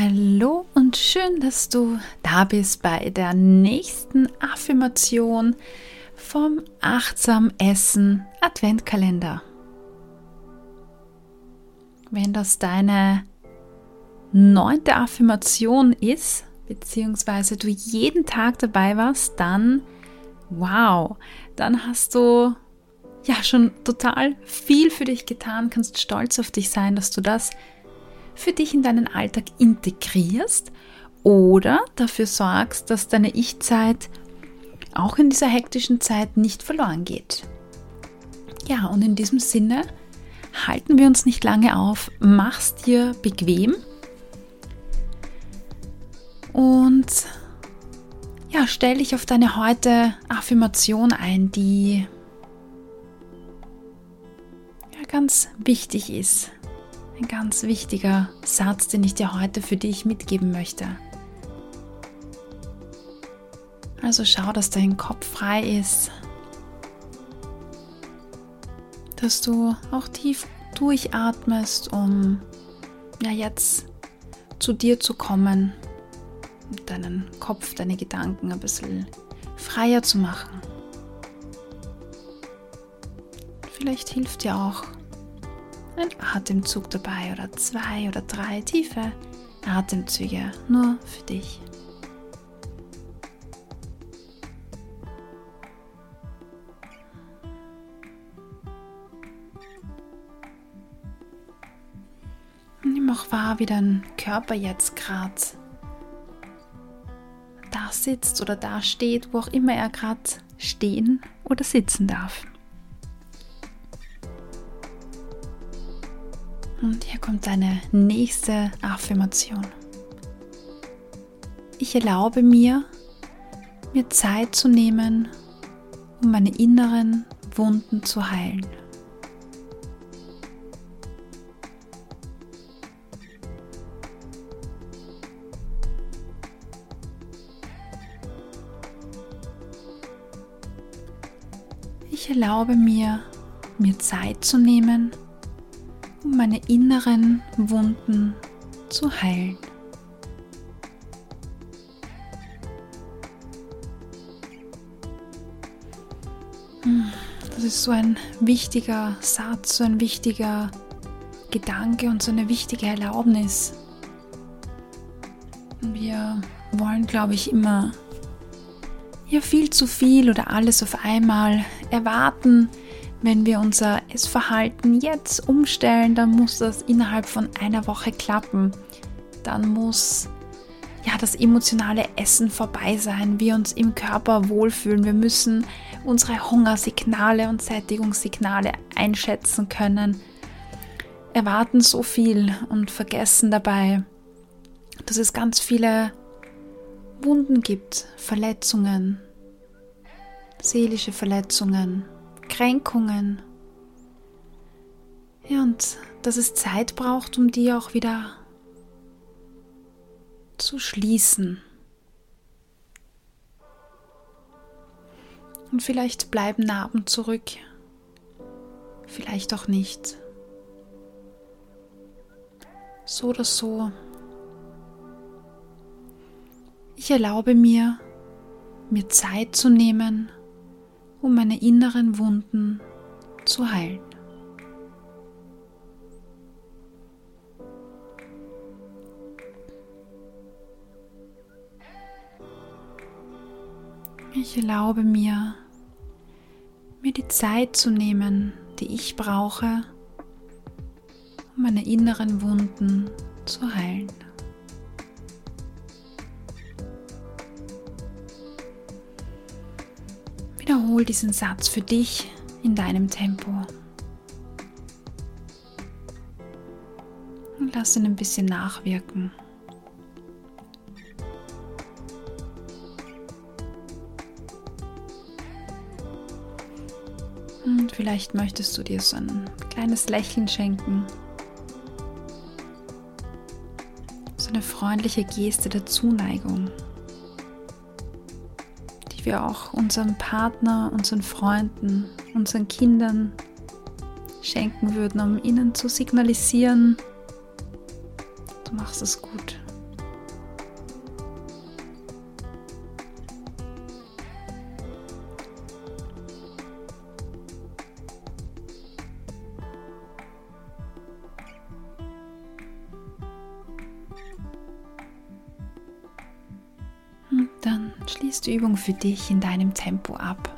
Hallo und schön, dass du da bist bei der nächsten Affirmation vom Achtsam Essen Adventkalender. Wenn das deine neunte Affirmation ist, beziehungsweise du jeden Tag dabei warst, dann wow, dann hast du ja schon total viel für dich getan, kannst stolz auf dich sein, dass du das für dich in deinen Alltag integrierst oder dafür sorgst, dass deine Ich-Zeit auch in dieser hektischen Zeit nicht verloren geht. Ja, und in diesem Sinne halten wir uns nicht lange auf, mach's dir bequem und ja, stell dich auf deine heute Affirmation ein, die ja, ganz wichtig ist. Ein ganz wichtiger Satz, den ich dir heute für dich mitgeben möchte. Also schau, dass dein Kopf frei ist, dass du auch tief durchatmest, um ja jetzt zu dir zu kommen und deinen Kopf, deine Gedanken ein bisschen freier zu machen. Vielleicht hilft dir auch ein Atemzug dabei oder zwei oder drei tiefe Atemzüge nur für dich. Nimm auch wahr, wie dein Körper jetzt gerade da sitzt oder da steht, wo auch immer er gerade stehen oder sitzen darf. Und hier kommt deine nächste Affirmation. Ich erlaube mir, mir Zeit zu nehmen, um meine inneren Wunden zu heilen. Ich erlaube mir, mir Zeit zu nehmen, um meine inneren Wunden zu heilen. Das ist so ein wichtiger Satz, so ein wichtiger Gedanke und so eine wichtige Erlaubnis. Wir wollen, glaube ich, immer ja viel zu viel oder alles auf einmal erwarten, wenn wir unser Essverhalten jetzt umstellen, dann muss das innerhalb von einer Woche klappen. Dann muss ja das emotionale Essen vorbei sein, wir uns im Körper wohlfühlen. Wir müssen unsere Hungersignale und Sättigungssignale einschätzen können. Erwarten so viel und vergessen dabei, dass es ganz viele Wunden gibt, Verletzungen, seelische Verletzungen, Kränkungen. Ja, und dass es Zeit braucht, um die auch wieder zu schließen. Und vielleicht bleiben Narben zurück, vielleicht auch nicht. So oder so. Ich erlaube mir, mir Zeit zu nehmen, um meine inneren Wunden zu heilen. Ich erlaube mir, mir die Zeit zu nehmen, die ich brauche, um meine inneren Wunden zu heilen. Wiederhol diesen Satz für dich in deinem Tempo. Und lass ihn ein bisschen nachwirken. Und vielleicht möchtest du dir so ein kleines Lächeln schenken. So eine freundliche Geste der Zuneigung wir auch unserem Partner, unseren Freunden, unseren Kindern schenken würden, um ihnen zu signalisieren, du machst es gut, dann schließt die Übung für dich in deinem Tempo ab.